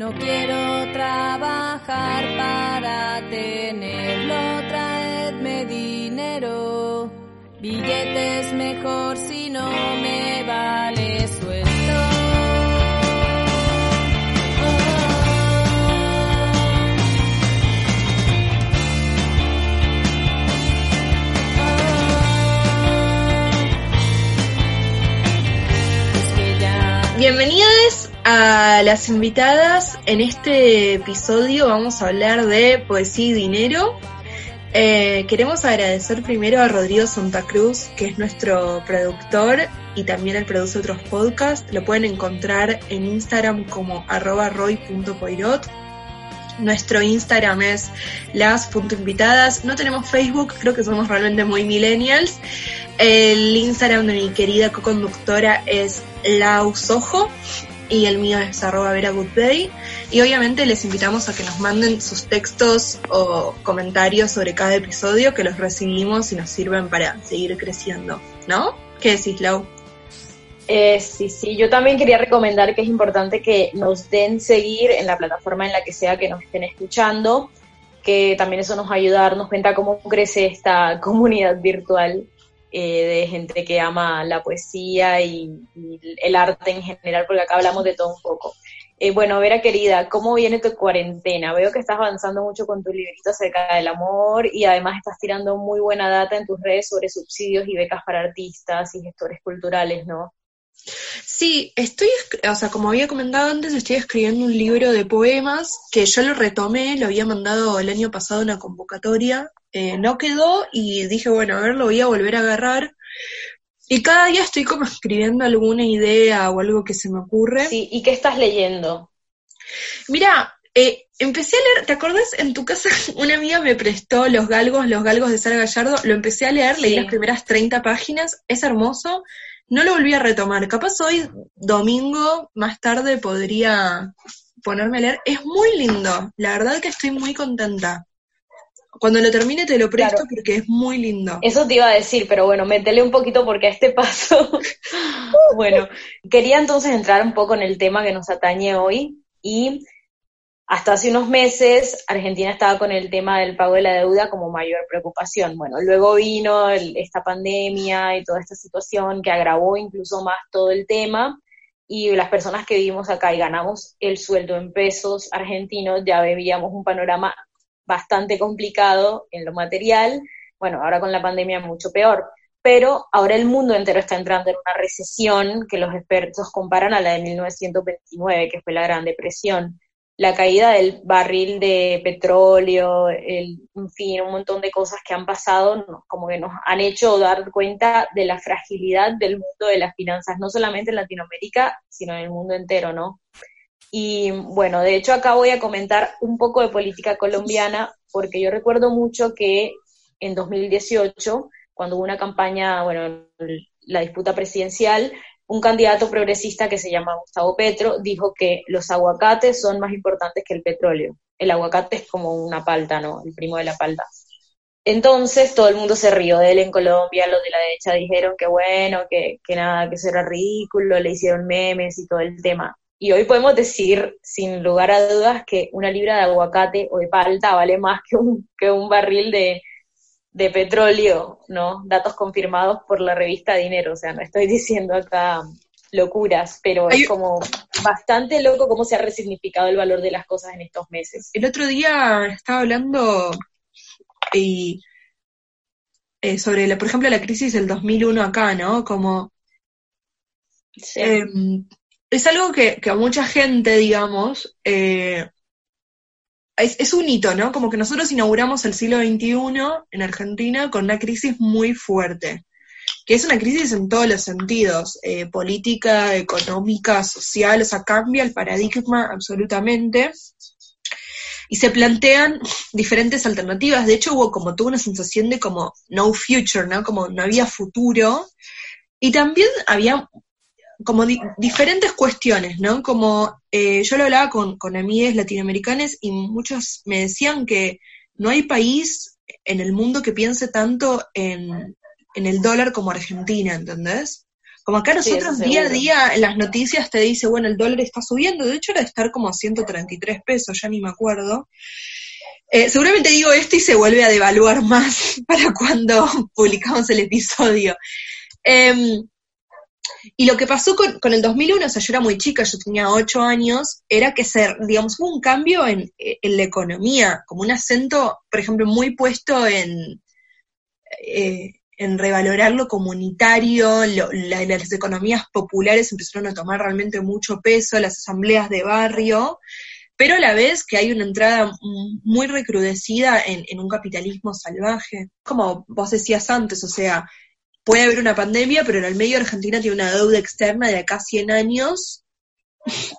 No quiero trabajar para tenerlo, traedme dinero. Billetes mejor si no me vale suelto. Bienvenidos a las invitadas. En este episodio vamos a hablar de poesía y dinero. Eh, queremos agradecer primero a Rodrigo Santa Cruz, que es nuestro productor y también él produce otros podcasts. Lo pueden encontrar en Instagram como arroba roy.poirot. Nuestro Instagram es las.invitadas. No tenemos Facebook, creo que somos realmente muy millennials. El Instagram de mi querida co-conductora es lausojo y el mío es arroba vera Y obviamente les invitamos a que nos manden sus textos o comentarios sobre cada episodio que los recibimos y nos sirven para seguir creciendo, ¿no? ¿Qué decís, Lau? Eh, sí, sí, yo también quería recomendar que es importante que nos den seguir en la plataforma en la que sea que nos estén escuchando, que también eso nos ayuda a darnos cuenta cómo crece esta comunidad virtual eh, de gente que ama la poesía y, el arte en general, porque acá hablamos de todo un poco. Eh, bueno, Vera querida, ¿cómo viene tu cuarentena? Veo que estás avanzando mucho con tu librito acerca del amor y además estás tirando muy buena data en tus redes sobre subsidios y becas para artistas y gestores culturales, ¿no? Sí, estoy, o sea, como había comentado antes, estoy escribiendo un libro de poemas que yo lo retomé, lo había mandado el año pasado una convocatoria, eh, no quedó y dije, bueno, a ver, lo voy a volver a agarrar. Y cada día estoy como escribiendo alguna idea o algo que se me ocurre. Sí, ¿y qué estás leyendo? Mira, eh, empecé a leer, ¿te acuerdas? En tu casa una amiga me prestó Los Galgos, Los Galgos de Sara Gallardo, lo empecé a leer, leí las primeras 30 páginas, es hermoso, no lo volví a retomar. Capaz hoy, domingo, más tarde, podría ponerme a leer. Es muy lindo. La verdad que estoy muy contenta. Cuando lo termine te lo presto porque es muy lindo. Eso te iba a decir, pero bueno, métele un poquito porque a este paso. bueno, quería entonces entrar un poco en el tema que nos atañe hoy y hasta hace unos meses Argentina estaba con el tema del pago de la deuda como mayor preocupación. Bueno, luego vino esta pandemia y toda esta situación que agravó incluso más todo el tema y las personas que vivimos acá y ganamos el sueldo en pesos argentinos ya veíamos un panorama bastante complicado en lo material. Bueno, ahora con la pandemia mucho peor. Pero ahora el mundo entero está entrando en una recesión que los expertos comparan a la de 1929, que fue la Gran Depresión la caída del barril de petróleo, el, en fin, un montón de cosas que han pasado, como que nos han hecho dar cuenta de la fragilidad del mundo de las finanzas, no solamente en Latinoamérica, sino en el mundo entero, ¿no? Y bueno, de hecho acá voy a comentar un poco de política colombiana, porque yo recuerdo mucho que en 2018, cuando hubo una campaña, bueno, la disputa presidencial, un candidato progresista que se llama Gustavo Petro dijo que los aguacates son más importantes que el petróleo. El aguacate es como una palta, ¿no? El primo de la palta. Entonces todo el mundo se rió de él en Colombia, los de la derecha dijeron que bueno, que, nada, que eso era ridículo, le hicieron memes y todo el tema. Y hoy podemos decir, sin lugar a dudas, que una libra de aguacate o de palta vale más que un, que un barril de, de petróleo, ¿no? Datos confirmados por la revista Dinero, o sea, no estoy diciendo acá locuras, pero es como bastante loco cómo se ha resignificado el valor de las cosas en estos meses. El otro día estaba hablando y, eh, sobre, la, por ejemplo, la crisis del 2001 acá, ¿no? Como... Em, es algo que, que, a mucha gente, digamos, eh, es, un hito, ¿no? Como que nosotros inauguramos el siglo XXI en Argentina con una crisis muy fuerte. que es una crisis en todos los sentidos, eh, política, económica, social, o sea, cambia el paradigma absolutamente. Y se plantean diferentes alternativas. De hecho, hubo como tuvo una sensación de como no future, ¿no? Como no había futuro. Y también había como diferentes cuestiones, ¿no? Como eh, yo lo hablaba con, con amigas latinoamericanas y muchos me decían que no hay país en el mundo que piense tanto en, en el dólar como Argentina, ¿entendés? Como acá nosotros día a día en las noticias te dice, bueno, el dólar está subiendo, de hecho era de estar como a 133 pesos, ya ni me acuerdo. Eh, seguramente digo esto y se vuelve a devaluar más para cuando publicamos el episodio. Em, y lo que pasó con, con, el 2001, o sea, yo era muy chica, yo tenía 8 años, era que se, digamos, hubo un cambio en, en la economía, como un acento, por ejemplo, muy puesto en, eh, en revalorar lo comunitario, las economías populares empezaron a tomar realmente mucho peso, las asambleas de barrio, pero a la vez que hay una entrada muy recrudecida en, un capitalismo salvaje. Como vos decías antes, o sea, puede haber una pandemia, pero en el medio Argentina tiene una deuda externa de acá 100 años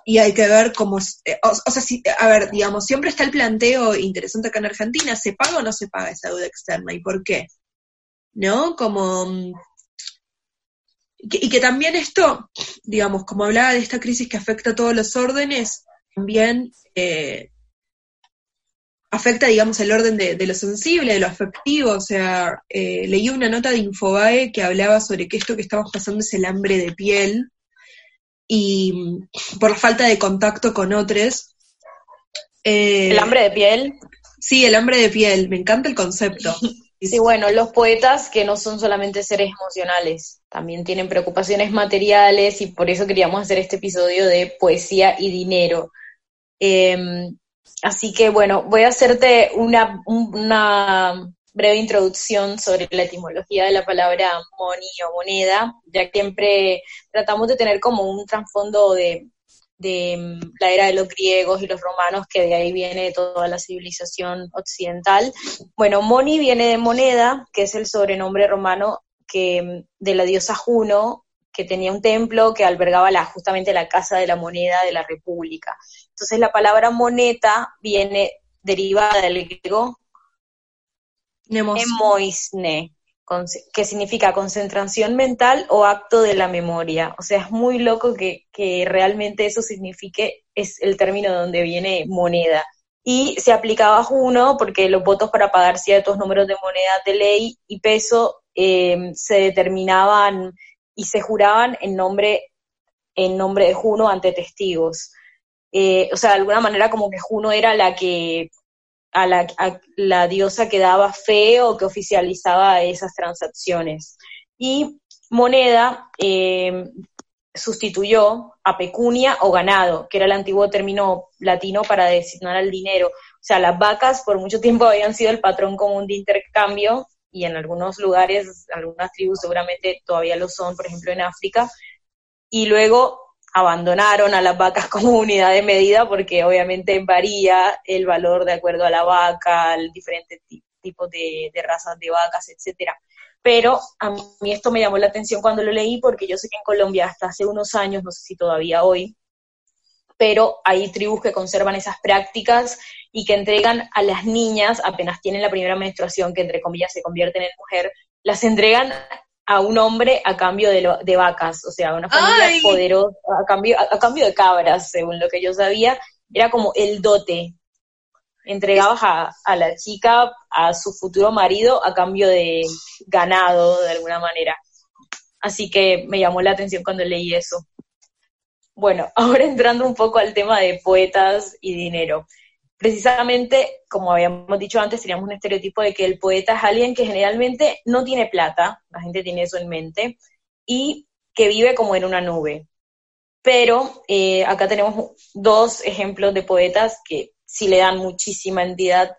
y hay que ver cómo, eh, o, o, sea, si, a ver, digamos, siempre está el planteo interesante acá en Argentina, ¿se paga o no se paga esa deuda externa y por qué? ¿no? Como... Mm, y que también esto, digamos, como hablaba de esta crisis que afecta a todos los órdenes, también eh, afecta, digamos, el orden de, lo sensible, de lo afectivo. O sea, eh, leí una nota de Infobae que hablaba sobre que esto que estamos pasando es el hambre de piel y mm, por la falta de contacto con otros. Eh, ¿El hambre de piel? Sí, el hambre de piel, me encanta el concepto. Sí, bueno, los poetas que no son solamente seres emocionales, también tienen preocupaciones materiales y por eso queríamos hacer este episodio de poesía y dinero. Em, así que bueno, voy a hacerte una, breve introducción sobre la etimología de la palabra money o moneda, ya que siempre tratamos de tener como un trasfondo de de mm, la era de los griegos y los romanos, que de ahí viene toda la civilización occidental. Bueno, Moni viene de moneda, que es el sobrenombre romano que, mm, de la diosa Juno, que tenía un templo que albergaba la, justamente la casa de la moneda de la república. Entonces la palabra moneta viene derivada del griego Nemoisne, que significa concentración mental o acto de la memoria. O sea, es muy loco que, realmente eso signifique, es el término donde viene moneda. Y se aplicaba a Juno porque los votos para pagar ciertos números de moneda de ley y peso eh, se determinaban y se juraban en nombre, en nombre de Juno ante testigos. Eh, o sea, de alguna manera como que Juno era la que a la, diosa que daba fe o que oficializaba esas transacciones. Y moneda eh, sustituyó a pecunia o ganado, que era el antiguo término latino para designar al dinero. O sea, las vacas por mucho tiempo habían sido el patrón común de intercambio y en algunos lugares, algunas tribus seguramente todavía lo son, por ejemplo en África. Y luego abandonaron a las vacas como unidad de medida porque obviamente varía el valor de acuerdo a la vaca, al diferentes tipos de, razas de vacas, etcétera. Pero a mí esto me llamó la atención cuando lo leí porque yo sé que en Colombia hasta hace unos años, no sé si todavía hoy, pero hay tribus que conservan esas prácticas y que entregan a las niñas, apenas tienen la primera menstruación, que entre comillas se convierten en mujer, las entregan a un hombre a cambio de, de vacas, o sea, una familia poderosa, a cambio, a, cambio de cabras, según lo que yo sabía, era como el dote. Entregabas a, a la chica, a su futuro marido, a cambio de ganado, de alguna manera. Así que me llamó la atención cuando leí eso. Bueno, ahora entrando un poco al tema de poetas y dinero precisamente, como habíamos dicho antes, teníamos un estereotipo de que el poeta es alguien que generalmente no tiene plata, la gente tiene eso en mente, y que vive como en una nube. Pero eh, acá tenemos dos ejemplos de poetas que sí le dan muchísima entidad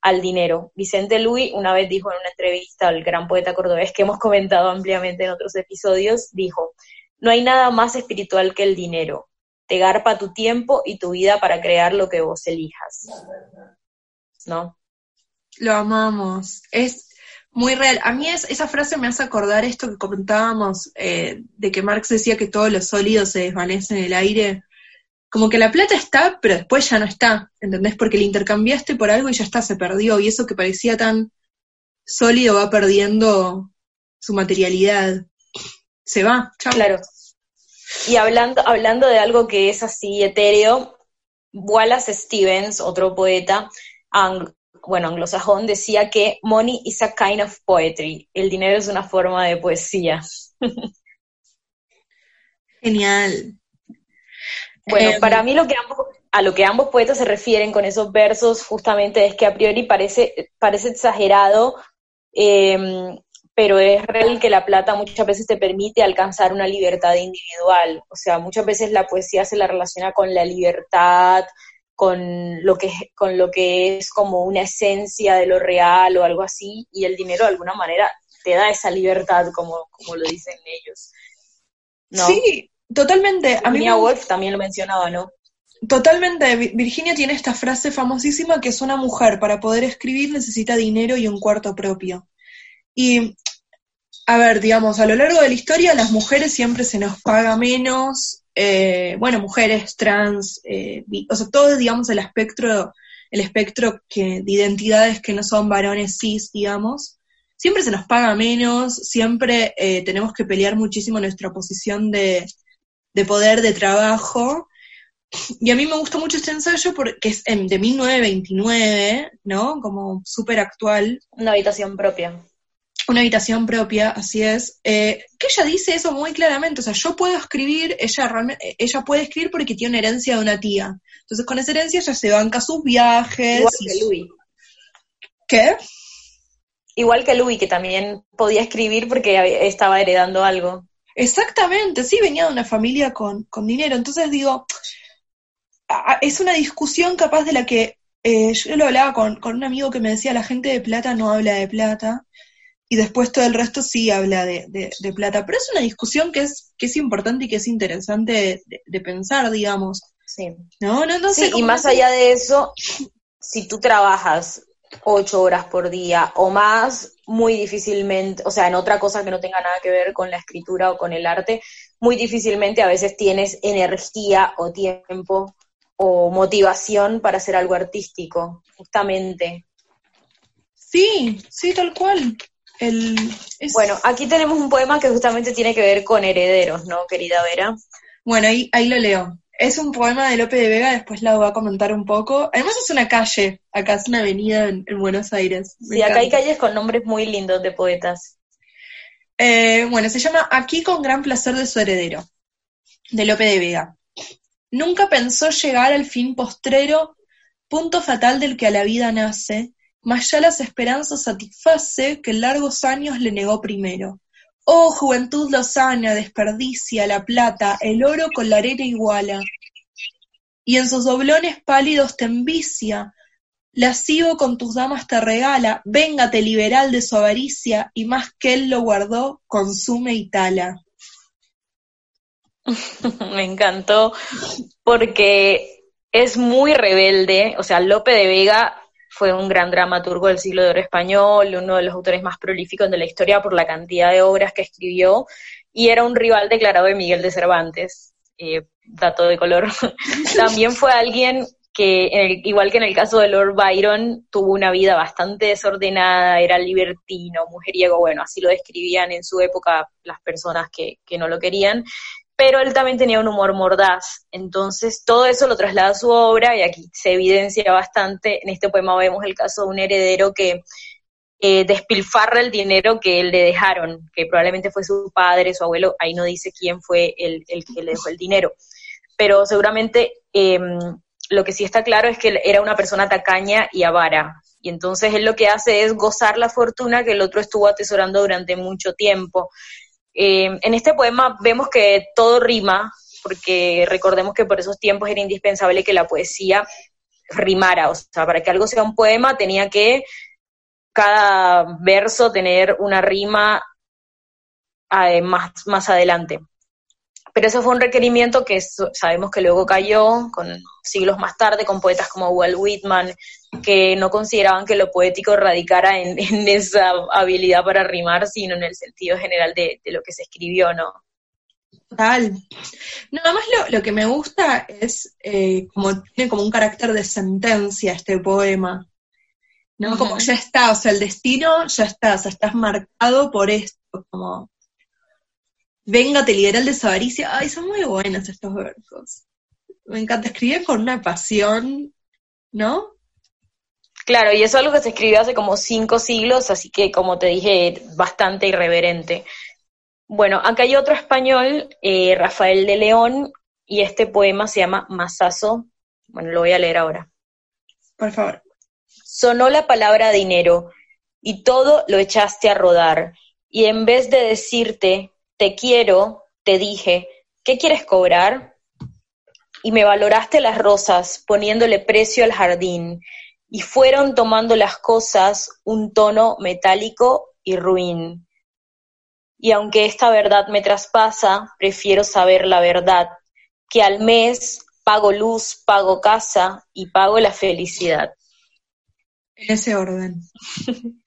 al dinero. Vicente Luis una vez dijo en una entrevista al gran poeta cordobés que hemos comentado ampliamente en otros episodios, dijo, no hay nada más espiritual que el dinero te garpa tu tiempo y tu vida para crear lo que vos elijas. ¿No? Lo amamos. Es, Muy real. A mí es, esa frase me hace acordar esto que comentábamos, eh, de que Marx decía que todos los sólidos se desvanecen en el aire. Como que la plata está, pero después ya no está, ¿entendés? Porque le intercambiaste por algo y ya está, se perdió. Y eso que parecía tan sólido va perdiendo su materialidad. Se va, chao. Claro. Y hablando, hablando de algo que es así etéreo, Wallace Stevens, otro poeta, bueno, anglosajón, decía que money is a kind of poetry. El dinero es una forma de poesía. Genial. Bueno, Em, para mí lo que ambos, a lo que ambos poetas se refieren con esos versos justamente es que a priori parece, parece exagerado, em, pero es real que la plata muchas veces te permite alcanzar una libertad individual. O sea, muchas veces la poesía se la relaciona con la libertad, con lo que, con lo que es como una esencia de lo real o algo así, y el dinero de alguna manera te da esa libertad, como, como lo dicen ellos. ¿No? Sí, totalmente. A mí Virginia me- Woolf también lo mencionaba, ¿no? Totalmente. Vi- Virginia tiene esta frase famosísima que es una mujer para poder escribir necesita dinero y un cuarto propio. Y, a ver, digamos, a lo largo de la historia las mujeres siempre se nos paga menos, eh, bueno, mujeres, trans, eh, o sea, todo, digamos, el espectro, el espectro que, de identidades que no son varones cis, digamos, siempre se nos paga menos, siempre eh, tenemos que pelear muchísimo nuestra posición de, de poder, de trabajo. Y a mí me gustó mucho este ensayo porque es em, de 1929, ¿no? Como súper actual. Una habitación propia. Una habitación propia, así es. Eh, que ella dice eso muy claramente, o sea, yo puedo escribir, ella realmente, ella puede escribir porque tiene una herencia de una tía. Entonces con esa herencia ella se banca sus viajes. Igual y que Louis. ¿Qué? Igual que Louis, que también podía escribir porque estaba heredando algo. Exactamente, sí, venía de una familia con, con dinero. Entonces digo, es una discusión capaz de la que eh, yo lo hablaba con, con un amigo que me decía, la gente de plata no habla de plata, y después todo el resto sí habla de, de- de plata. Pero es una discusión que es, que es importante y que es interesante de, de pensar, digamos. Sí. No, no, no sé Sí, y más allá de eso, si tú trabajas ocho horas por día o más, muy difícilmente, o sea, en otra cosa que no tenga nada que ver con la escritura o con el arte, muy difícilmente a veces tienes energía o tiempo o motivación para hacer algo artístico, justamente. Sí, sí, tal cual. El, es- Bueno, aquí tenemos un poema que justamente tiene que ver con herederos, ¿no, querida Vera? Bueno, ahí, ahí lo leo. Es un poema de Lope de Vega, después la voy a comentar un poco. Además es una calle, acá es una avenida en, en Buenos Aires. Me Sí, acá hay calles con nombres muy lindos de poetas. Eh, bueno, se llama Aquí con gran placer de su heredero, de Lope de Vega. Nunca pensó llegar al fin postrero, punto fatal del que a la vida nace, mas ya las esperanzas satisface que largos años le negó primero. Oh, juventud lozana, desperdicia la plata, el oro con la arena iguala, y en sus doblones pálidos te envicia, lascivo con tus damas te regala, véngate liberal de su avaricia, y más que él lo guardó, consume y tala. Me encantó porque es muy rebelde, o sea, Lope de Vega fue un gran dramaturgo del siglo de oro español, uno de los autores más prolíficos de la historia por la cantidad de obras que escribió, y era un rival declarado de Miguel de Cervantes, eh, dato de color. También fue alguien que, en el- igual que en el caso de Lord Byron, tuvo una vida bastante desordenada, era libertino, mujeriego, bueno, así lo describían en su época las personas que, que no lo querían, pero él también tenía un humor mordaz, entonces todo eso lo traslada a su obra y aquí se evidencia bastante, en este poema vemos el caso de un heredero que eh, despilfarra el dinero que le dejaron, que probablemente fue su padre, su abuelo, ahí no dice quién fue el, el que le dejó el dinero, pero seguramente eh, lo que sí está claro es que era una persona tacaña y avara, y entonces él lo que hace es gozar la fortuna que el otro estuvo atesorando durante mucho tiempo. Eh, en este poema vemos que todo rima, porque recordemos que por esos tiempos era indispensable que la poesía rimara, o sea, para que algo sea un poema tenía que cada verso tener una rima eh, más, más adelante. pero eso fue un requerimiento que sabemos que luego cayó con siglos más tarde con poetas como Walt Whitman, que no consideraban que lo poético radicara en, esa habilidad para rimar, sino en el sentido general de, lo que se escribió, ¿no? Total. Nada más lo, que me gusta es eh, como tiene como un carácter de sentencia este poema. ¿No? Como ya está, o sea, el destino ya está, o sea, estás marcado por esto, como Venga, te liberal de su avaricia. Ay, son muy buenos estos versos. Me encanta escribir con una pasión, ¿no? Claro, y eso es algo que se escribió hace como cinco siglos, así que como te dije, bastante irreverente. Bueno, acá hay otro español, eh, Rafael de León, y este poema se llama Masazo. Bueno, lo voy a leer ahora. Por favor. Sonó la palabra dinero, y todo lo echaste a rodar, y en vez de decirte te quiero, te dije, ¿qué quieres cobrar? Y me valoraste las rosas poniéndole precio al jardín, y fueron tomando las cosas un tono metálico y ruin. Y aunque esta verdad me traspasa, prefiero saber la verdad, que al mes pago luz, pago casa y pago la felicidad. En ese orden.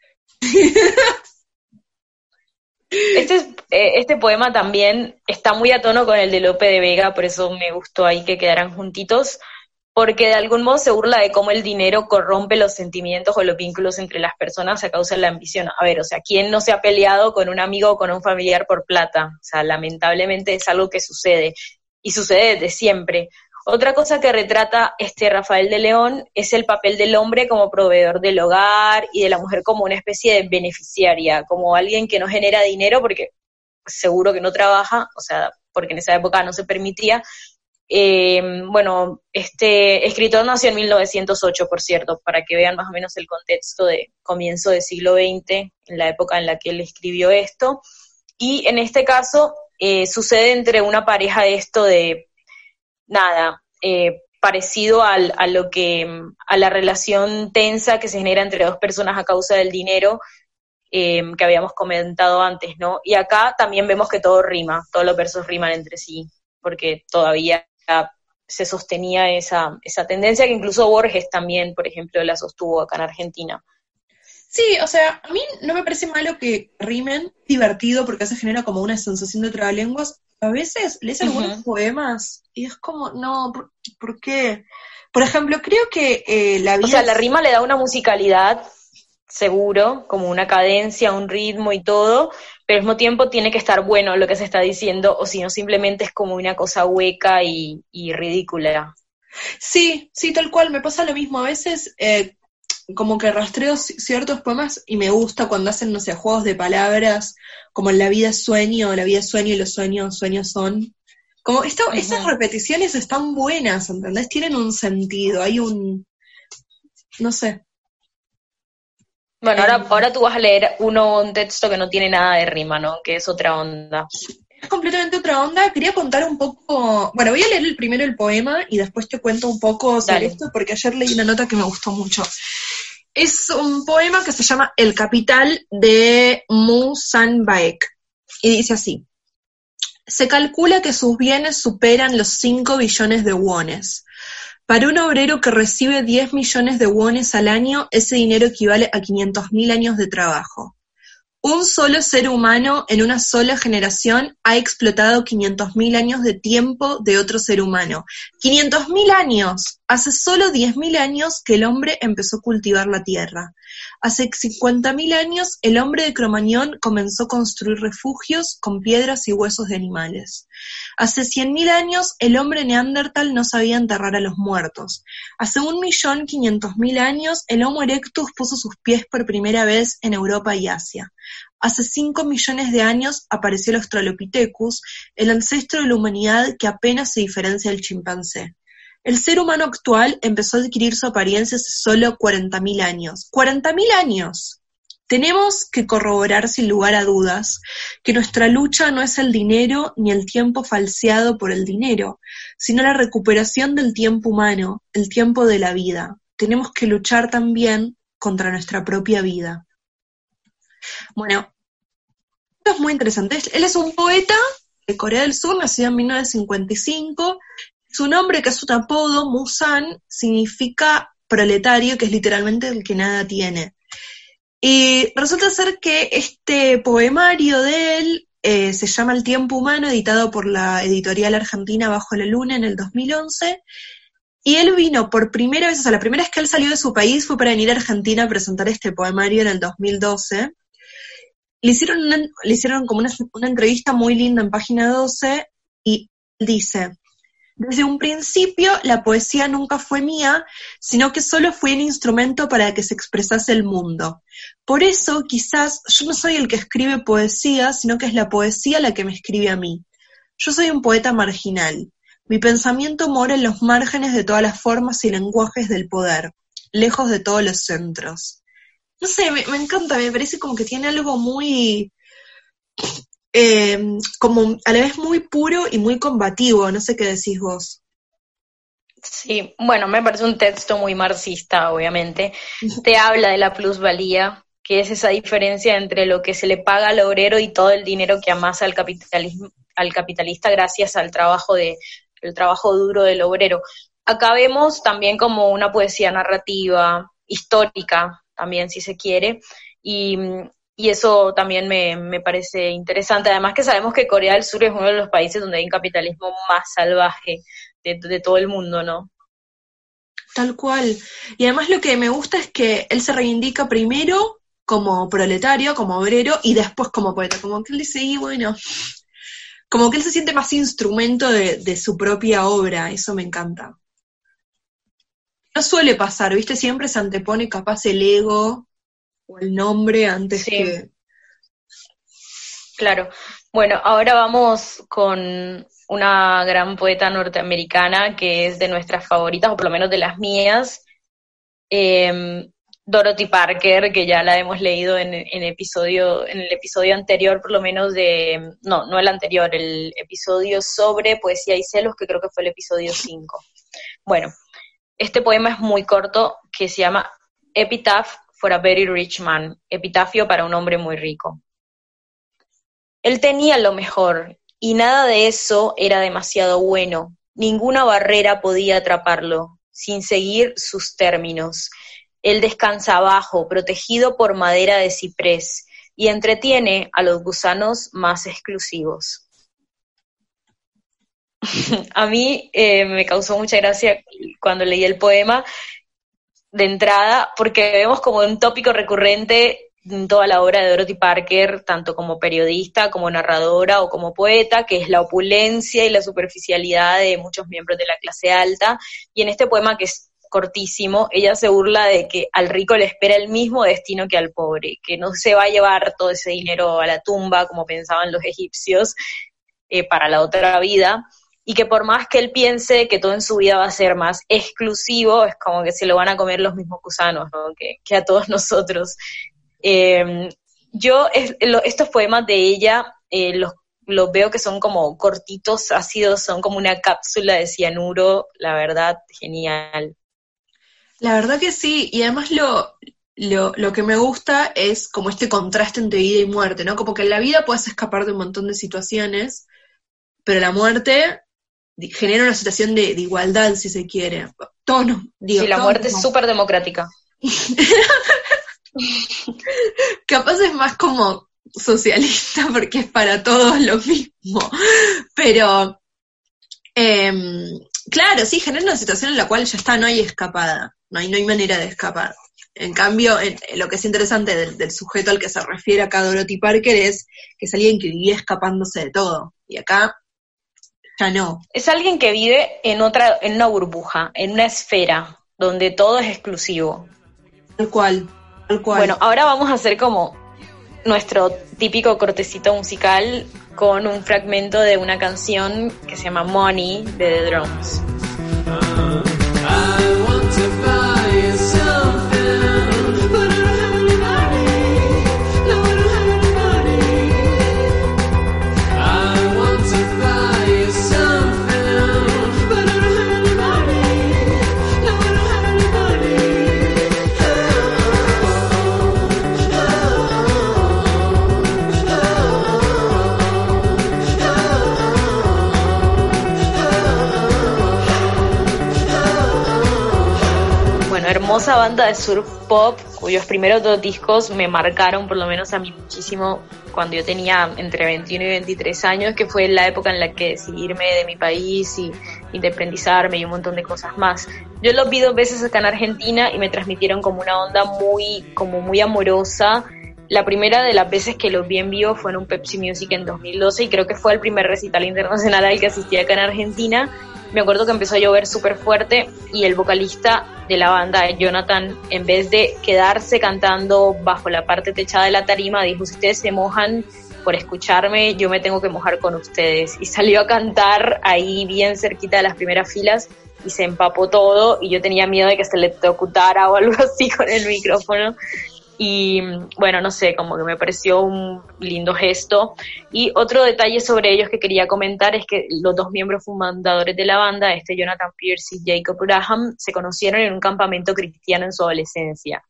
Este, eh, este poema también está muy a tono con el de Lope de Vega, por eso me gustó ahí que quedaran juntitos, porque de algún modo se burla de cómo el dinero corrompe los sentimientos o los vínculos entre las personas a causa de la ambición. A ver, o sea, ¿quién no se ha peleado con un amigo o con un familiar por plata? O sea, lamentablemente es algo que sucede, y sucede desde siempre. Otra cosa que retrata este Rafael de León es el papel del hombre como proveedor del hogar y de la mujer como una especie de beneficiaria, como alguien que no genera dinero porque seguro que no trabaja, o sea, porque en esa época no se permitía. Eh, bueno, este escritor nació en 1908, por cierto, para que vean más o menos el contexto de comienzo del siglo XX, en la época en la que él escribió esto. Y en este caso eh, sucede entre una pareja de esto de nada, eh, parecido a lo que, a la relación tensa que se genera entre dos personas a causa del dinero que habíamos comentado antes, ¿no? Y acá también vemos que todo rima, todos los versos riman entre sí, porque todavía se sostenía esa, esa tendencia que incluso Borges también, por ejemplo, la sostuvo acá en Argentina. Sí, o sea, a mí no me parece malo que rimen, divertido, porque se genera como una sensación de trabalenguas, a veces lees algunos poemas y es como, no, ¿por, qué? Por ejemplo, creo que eh, la vida... O sea, la rima le da una musicalidad, seguro, como una cadencia, un ritmo y todo, pero al mismo tiempo tiene que estar bueno lo que se está diciendo, o si no, simplemente es como una cosa hueca y, ridícula. Sí, sí, tal cual, me pasa lo mismo. A veces eh, como que rastreo ciertos poemas y me gusta cuando hacen, no sé, juegos de palabras, como la vida es sueño, la vida es sueño y los sueños, sueños son. Como esto, estas repeticiones están buenas, ¿entendés? Tienen un sentido, hay un, no sé. Bueno, ahora, em. ahora tú vas a leer uno, un texto que no tiene nada de rima, ¿no? Que es otra onda. Es completamente otra onda. Quería contar un poco, bueno, voy a leer el primero el poema y después te cuento un poco sobre esto, porque ayer leí una nota que me gustó mucho. Es un poema que se llama El Capital de Mu San Baek. Y dice así. Se calcula que sus bienes superan los 5 billones de wones. Para un obrero que recibe 10 millones de wones al año, ese dinero equivale a 500.000 años de trabajo. Un solo ser humano en una sola generación ha explotado 500.000 años de tiempo de otro ser humano. 500.000 años. Hace solo 10.000 años que el hombre empezó a cultivar la tierra. Hace 50.000 años el hombre de Cromañón comenzó a construir refugios con piedras y huesos de animales. Hace 100.000 años el hombre neandertal no sabía enterrar a los muertos. Hace un millón quinientos mil años el Homo erectus puso sus pies por primera vez en Europa y Asia. Hace cinco millones de años apareció el Australopithecus, el ancestro de la humanidad que apenas se diferencia del chimpancé. El ser humano actual empezó a adquirir su apariencia hace solo 40.000 años. ¡40.000 años! Tenemos que corroborar sin lugar a dudas que nuestra lucha no es el dinero ni el tiempo falseado por el dinero, sino la recuperación del tiempo humano, el tiempo de la vida. Tenemos que luchar también contra nuestra propia vida. Bueno, esto es muy interesante. Él es un poeta de Corea del Sur, nacido en 1955. Su nombre, que es un apodo, Musan, significa proletario, que es literalmente el que nada tiene. Y resulta ser que este poemario de él eh, se llama El tiempo humano, editado por la editorial argentina Bajo la Luna en el 2011. Y él vino por primera vez, o sea, la primera vez que él salió de su país fue para venir a Argentina a presentar este poemario en el 2012. Le hicieron, le hicieron como una, una entrevista muy linda en página 12 y dice, desde un principio, la poesía nunca fue mía, sino que solo fue un instrumento para que se expresase el mundo. Por eso, quizás, yo no soy el que escribe poesía, sino que es la poesía la que me escribe a mí. Yo soy un poeta marginal. Mi pensamiento mora en los márgenes de todas las formas y lenguajes del poder, lejos de todos los centros. No sé, me, me encanta, me parece como que tiene algo muy eh, como a la vez muy puro y muy combativo, no sé qué decís vos. Sí, bueno, me parece un texto muy marxista, obviamente. Te habla de la plusvalía, que es esa diferencia entre lo que se le paga al obrero y todo el dinero que amasa al, capitalismo, al capitalista gracias al trabajo, de, el trabajo duro del obrero. Acá vemos también como una poesía narrativa, histórica, también si se quiere, y y eso también me, parece interesante. Además que sabemos que Corea del Sur es uno de los países donde hay un capitalismo más salvaje de, todo el mundo, ¿no? Tal cual. Y además lo que me gusta es que él se reivindica primero como proletario, como obrero, y después como poeta. Como que él dice, y bueno, como que él se siente más instrumento de, de su propia obra, eso me encanta. No suele pasar, ¿viste? Siempre se antepone capaz el ego o el nombre antes que... Claro. Bueno, ahora vamos con una gran poeta norteamericana que es de nuestras favoritas, o por lo menos de las mías, em, Dorothy Parker, que ya la hemos leído en, en, episodio, en el episodio anterior, por lo menos de, no, no el anterior, el episodio sobre poesía y celos, que creo que fue el episodio 5. Bueno, este poema es muy corto, que se llama Epitaph for a very rich man, epitafio para un hombre muy rico. Él tenía lo mejor, y nada de eso era demasiado bueno. Ninguna barrera podía atraparlo, sin seguir sus términos. Él descansa abajo, protegido por madera de ciprés, y entretiene a los gusanos más exclusivos. a mí eh, me causó mucha gracia cuando leí el poema de entrada, porque vemos como un tópico recurrente en toda la obra de Dorothy Parker, tanto como periodista, como narradora o como poeta, que es la opulencia y la superficialidad de muchos miembros de la clase alta. Y en este poema, que es cortísimo, ella se burla de que al rico le espera el mismo destino que al pobre, que no se va a llevar todo ese dinero a la tumba, como pensaban los egipcios, eh, para la otra vida, y que por más que él piense que todo en su vida va a ser más exclusivo, es como que se lo van a comer los mismos gusanos, ¿no? que, a todos nosotros. Em, yo estos poemas de ella eh, los, los, veo que son como cortitos, ácidos, son como una cápsula de cianuro, la verdad, genial. La verdad que sí, y además lo, lo, lo, que me gusta es como este contraste entre vida y muerte, ¿no? Como que en la vida puedes escapar de un montón de situaciones, pero la muerte genera una situación de, igualdad, si se quiere. Tono, digo, sí, la muerte es súper democrática. Capaz es más como socialista porque es para todos lo mismo. Pero, em, claro, sí, genera una situación en la cual ya está, no hay escapada, no hay, no hay manera de escapar. En cambio, lo que es interesante del, del, sujeto al que se refiere acá Dorothy Parker es que es alguien que vivía escapándose de todo. Y acá no. Es alguien que vive en otra, en una burbuja, en una esfera, donde todo es exclusivo. Tal cual, tal cual. Bueno, ahora vamos a hacer como nuestro típico cortecito musical con un fragmento de una canción que se llama Money de The Drums. Banda de surf pop, cuyos primeros dos discos me marcaron, por lo menos a mí muchísimo, cuando yo tenía entre 21 y 23 años, que fue la época en la que decidí irme de mi país y independizarme y un montón de cosas más. Yo los vi dos veces acá en Argentina y me transmitieron como una onda muy, como muy amorosa. La primera de las veces que los vi en vivo fue en un Pepsi Music en 2012 y creo que fue el primer recital internacional al que asistí acá en Argentina me acuerdo que empezó a llover súper fuerte y el vocalista de la banda, Jonathan, en vez de quedarse cantando bajo la parte techada de la tarima, dijo, ustedes se mojan por escucharme, yo me tengo que mojar con ustedes. Y salió a cantar ahí bien cerquita de las primeras filas y se empapó todo y yo tenía miedo de que se le tocutara o algo así con el micrófono y bueno, no sé, como que me pareció un lindo gesto. Y otro detalle sobre ellos que quería comentar es que los dos miembros fundadores de la banda, este Jonathan Pierce y Jacob Graham, se conocieron en un campamento cristiano en su adolescencia.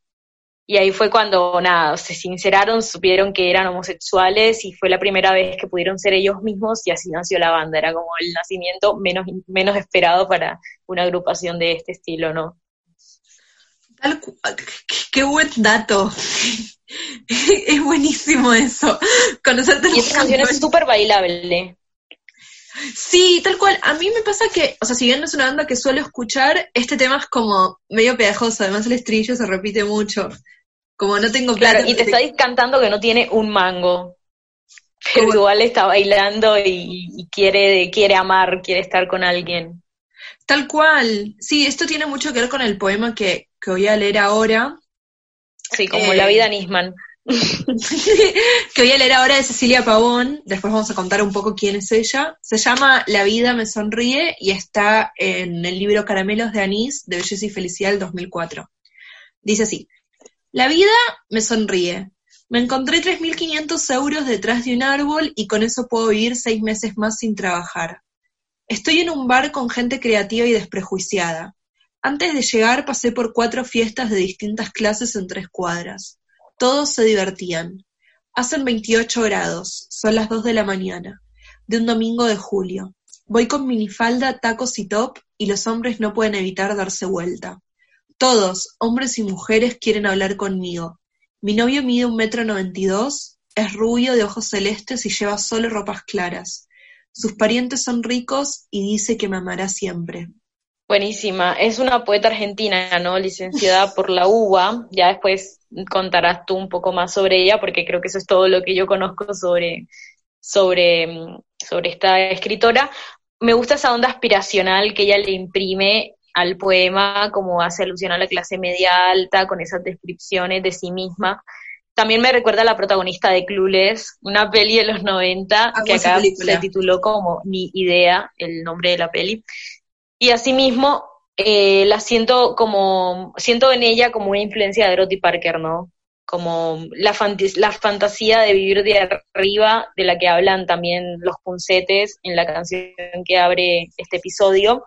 Y ahí fue cuando, nada, se sinceraron, supieron que eran homosexuales y fue la primera vez que pudieron ser ellos mismos y así nació la banda. Era como el nacimiento menos, menos esperado para una agrupación de este estilo, ¿no? Qué buen dato. es buenísimo eso. y esta canción es súper bailable. Sí, tal cual. A mí me pasa que, o sea, si bien no es una banda que suelo escuchar, este tema es como medio pegajoso. Además, el estribillo se repite mucho. Como no tengo Claro, y te está cantando que no tiene un mango. Pero igual está bailando y, y, quiere, quiere amar, quiere estar con alguien. Tal cual. Sí, esto tiene mucho que ver con el poema que, que voy a leer ahora. Sí, como La vida Nisman. que voy a leer ahora de Cecilia Pavón, después vamos a contar un poco quién es ella. Se llama La vida me sonríe y está en el libro Caramelos de Anís de Belleza y Felicidad del 2004. Dice así, La vida me sonríe. Me encontré 3.500 euros detrás de un árbol y con eso puedo vivir seis meses más sin trabajar. Estoy en un bar con gente creativa y desprejuiciada. Antes de llegar pasé por cuatro fiestas de distintas clases en tres cuadras. Todos se divertían. Hacen 28 grados, son las dos de la mañana, de un domingo de julio. Voy con minifalda, tacos y top, y los hombres no pueden evitar darse vuelta. Todos, hombres y mujeres, quieren hablar conmigo. Mi novio mide un metro noventa y dos, es rubio de ojos celestes y lleva solo ropas claras. Sus parientes son ricos y dice que me amará siempre. Buenísima. Es una poeta argentina, ¿no? Licenciada por la UBA. Ya después contarás tú un poco más sobre ella, porque creo que eso es todo lo que yo conozco sobre, sobre, sobre esta escritora. Me gusta esa onda aspiracional que ella le imprime al poema, como hace alusión a la clase media alta, con esas descripciones de sí misma. También me recuerda a la protagonista de Clueless, una peli de los 90, ah, que acá se tituló como Ni idea, el nombre de la peli. Y asimismo, eh, la siento como, siento en ella como una influencia de Dorothy Parker, ¿no? Como la, la fantasía de vivir de arriba, de la que hablan también los puncetes en la canción que abre este episodio.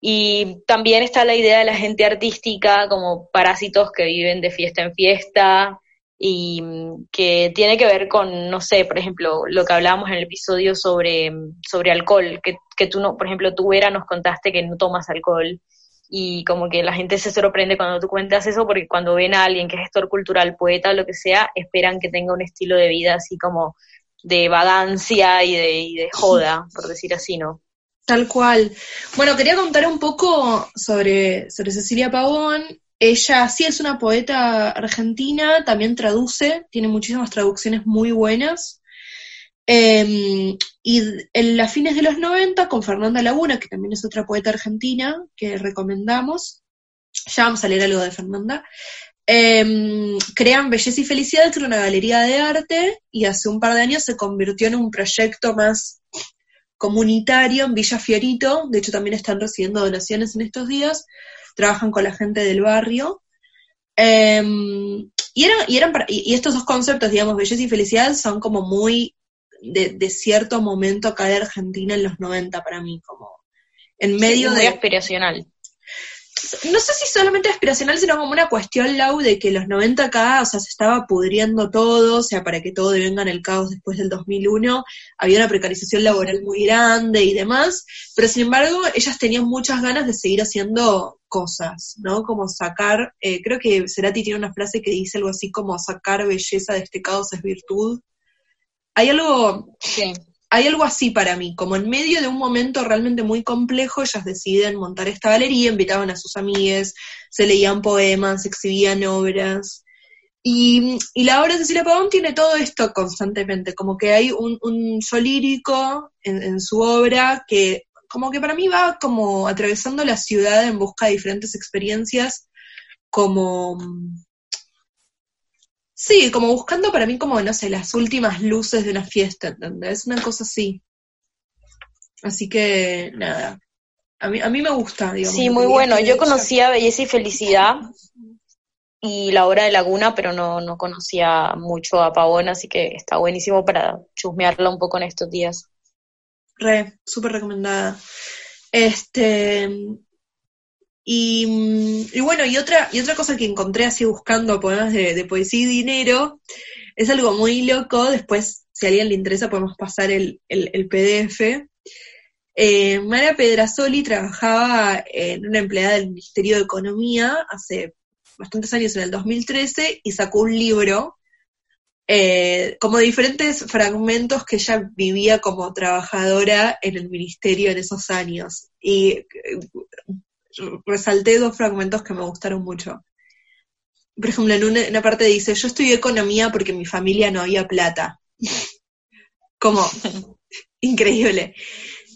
Y también está la idea de la gente artística como parásitos que viven de fiesta en fiesta, y mm, que tiene que ver con, no sé, por ejemplo, lo que hablábamos en el episodio sobre, sobre alcohol, que, que tú no, por ejemplo, tú Vera nos contaste que no tomas alcohol y como que la gente se sorprende cuando tú cuentas eso porque cuando ven a alguien que es gestor cultural, poeta, lo que sea, esperan que tenga un estilo de vida así como de vagancia y de, y de joda, por decir así, ¿no? Tal cual. Bueno, quería contar un poco sobre, sobre Cecilia Pavón ella sí es una poeta argentina, también traduce, tiene muchísimas traducciones muy buenas. Em, y en las fines de los 90, con Fernanda Laguna, que también es otra poeta argentina que recomendamos, ya vamos a leer algo de Fernanda, em, crean Belleza y Felicidad, que era una galería de arte, y hace un par de años se convirtió en un proyecto más comunitario en Villa Fiorito, de hecho también están recibiendo donaciones en estos días, trabajan con la gente del barrio. Em, y, eran, y, eran y, estos dos conceptos, digamos, belleza y felicidad, son como muy de, cierto momento acá de Argentina en los 90 para mí, como en medio muy de... aspiracional. No sé si solamente aspiracional, sino como una cuestión, Lau, de que los 90 acá, o sea, se estaba pudriendo todo, o sea, para que todo devenga en el caos después del 2001, había una precarización laboral muy grande y demás, pero sin embargo, ellas tenían muchas ganas de seguir haciendo cosas, ¿no? Como sacar, eh, creo que Cerati tiene una frase que dice algo así como sacar belleza de este caos es virtud. Hay algo... Sí hay algo así para mí, como en medio de un momento realmente muy complejo, ellas deciden montar esta galería, invitaban a sus amigas, se leían poemas, exhibían obras. Y, la obra de Cecilia Pavón tiene todo esto constantemente, como que hay un, un lírico en, su obra que como que para mí va como atravesando la ciudad en busca de diferentes experiencias, como Sí, como buscando para mí como, no sé, las últimas luces de una fiesta, ¿entendés? Una cosa así. Así que, nada. A mí, a mí me gusta, digamos. Sí, muy bueno. Yo conocía Belleza y Felicidad y la obra de Laguna, pero no, no conocía mucho a Pavón, así que está buenísimo para chusmearla un poco en estos días. Re, súper recomendada. Este, y, bueno, y otra, y otra cosa que encontré así buscando poemas de, poesía y dinero, es algo muy loco, después si a alguien le interesa podemos pasar el, el, PDF. Eh, Mara Pedrasoli trabajaba en una empleada del Ministerio de Economía hace bastantes años, en el 2013, y sacó un libro eh, como diferentes fragmentos que ella vivía como trabajadora en el ministerio en esos años. Y eh, resalté dos fragmentos que me gustaron mucho. Por ejemplo, en una, parte dice, yo estudié economía porque en mi familia no había plata. Como, increíble.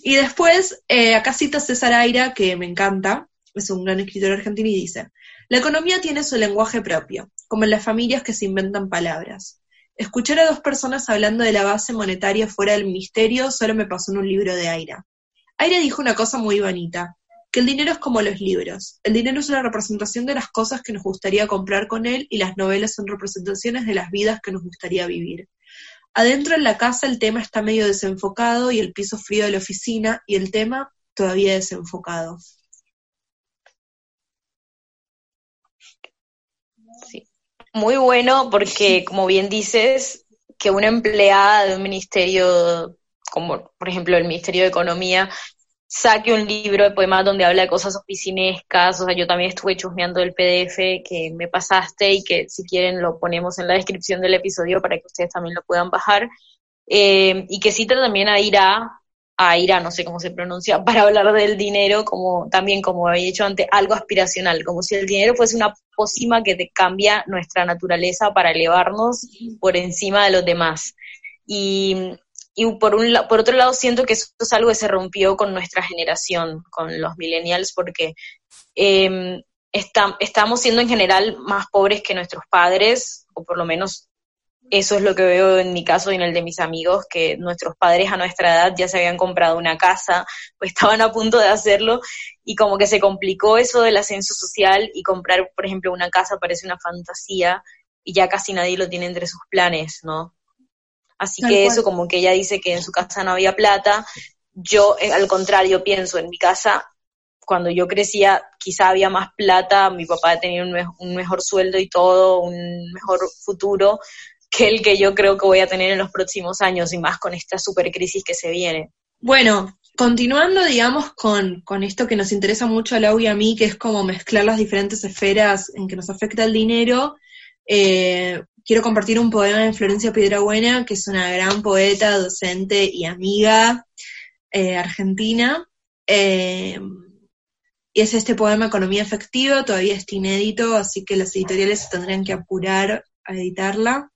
Y después, eh, acá cita César Aira, que me encanta, es un gran escritor argentino, y dice, la economía tiene su lenguaje propio, como en las familias que se inventan palabras. Escuchar a dos personas hablando de la base monetaria fuera del ministerio solo me pasó en un libro de Aira. Aira dijo una cosa muy bonita que el dinero es como los libros. El dinero es una representación de las cosas que nos gustaría comprar con él y las novelas son representaciones de las vidas que nos gustaría vivir. Adentro en la casa el tema está medio desenfocado y el piso frío de la oficina y el tema todavía desenfocado. Sí. Muy bueno porque, como bien dices, que una empleada de un ministerio como por ejemplo el Ministerio de Economía, saque un libro de poemas donde habla de cosas oficinescas, o sea, yo también estuve chusmeando el PDF que me pasaste y que si quieren lo ponemos en la descripción del episodio para que ustedes también lo puedan bajar, eh, y que cita también a Ira, a Ira, no sé cómo se pronuncia, para hablar del dinero, como también, como había dicho antes, algo aspiracional, como si el dinero fuese una pócima que te cambia nuestra naturaleza para elevarnos por encima de los demás. Y y por, un, por otro lado siento que eso es algo que se rompió con nuestra generación, con los millennials, porque eh, estamos siendo en general más pobres que nuestros padres, o por lo menos eso es lo que veo en mi caso y en el de mis amigos, que nuestros padres a nuestra edad ya se habían comprado una casa, pues estaban a punto de hacerlo, y como que se complicó eso del ascenso social y comprar, por ejemplo, una casa parece una fantasía, y ya casi nadie lo tiene entre sus planes, ¿no? Así que eso, como que ella dice que en su casa no había plata, yo eh, al contrario pienso, en mi casa, cuando yo crecía, quizá había más plata, mi papá tenía un, un mejor sueldo y todo, un mejor futuro que el que yo creo que voy a tener en los próximos años y más con esta super crisis que se viene. Bueno, continuando, digamos, con, con, esto que nos interesa mucho a Lau y a mí, que es como mezclar las diferentes esferas en que nos afecta el dinero, eh, quiero compartir un poema de Florencia Piedrabuena, que es una gran poeta, docente y amiga eh, argentina. Eh, y es este poema Economía Efectiva, todavía está inédito, así que las editoriales tendrían que apurar a editarla.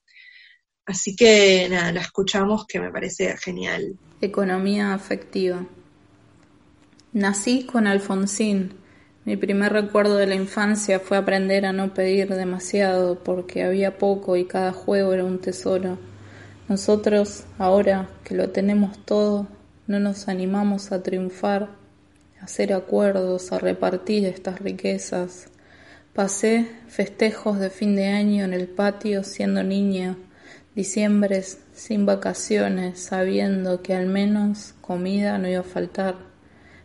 Así que nada, la escuchamos que me parece genial. Economía afectiva. Nací con Alfonsín, mi primer recuerdo de la infancia fue aprender a no pedir demasiado porque había poco y cada juego era un tesoro. Nosotros, ahora que lo tenemos todo, no nos animamos a triunfar, a hacer acuerdos, a repartir estas riquezas. Pasé festejos de fin de año en el patio siendo niña, diciembres sin vacaciones, sabiendo que al menos comida no iba a faltar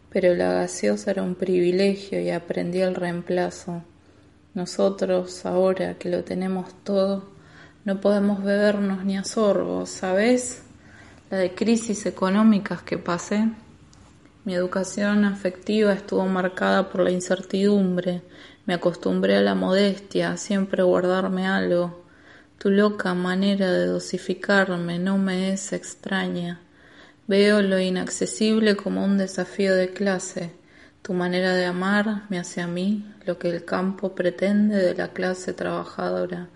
pero la gaseosa era un privilegio y aprendí el reemplazo. Nosotros, ahora que lo tenemos todo, no podemos bebernos ni a sorbos, ¿sabes? La de crisis económicas que pasé. Mi educación afectiva estuvo marcada por la incertidumbre. Me acostumbré a la modestia, a siempre guardarme algo. Tu loca manera de dosificarme no me es extraña. Veo lo inaccesible como un desafío de clase. Tu manera de amar me hace a mí lo que el campo pretende de la clase trabajadora.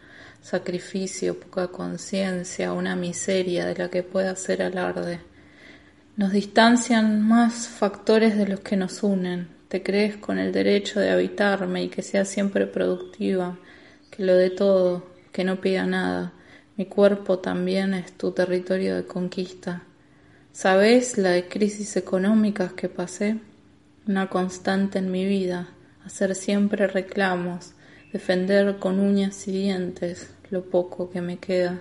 Sacrificio, poca conciencia, una miseria de la que pueda ser alarde. Nos distancian más factores de los que nos unen. Te crees con el derecho de habitarme y que sea siempre productiva, que lo de todo, que no pida nada. Mi cuerpo también es tu territorio de conquista. ¿Sabes la de crisis económicas que pasé? Una constante en mi vida, hacer siempre reclamos, defender con uñas y dientes lo poco que me queda.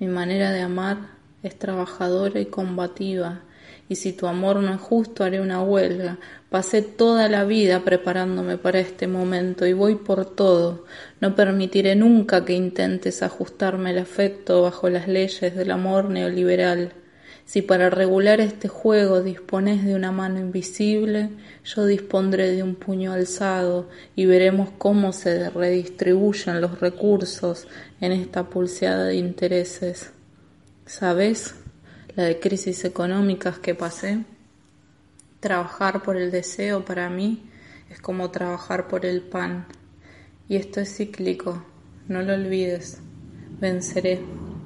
Mi manera de amar es trabajadora y combativa, y si tu amor no es justo haré una huelga. Pasé toda la vida preparándome para este momento y voy por todo. No permitiré nunca que intentes ajustarme el afecto bajo las leyes del amor neoliberal. Si para regular este juego dispones de una mano invisible, yo dispondré de un puño alzado y veremos cómo se redistribuyen los recursos en esta pulseada de intereses. ¿Sabes la de crisis económicas que pasé? Trabajar por el deseo para mí es como trabajar por el pan. Y esto es cíclico, no lo olvides. Venceré.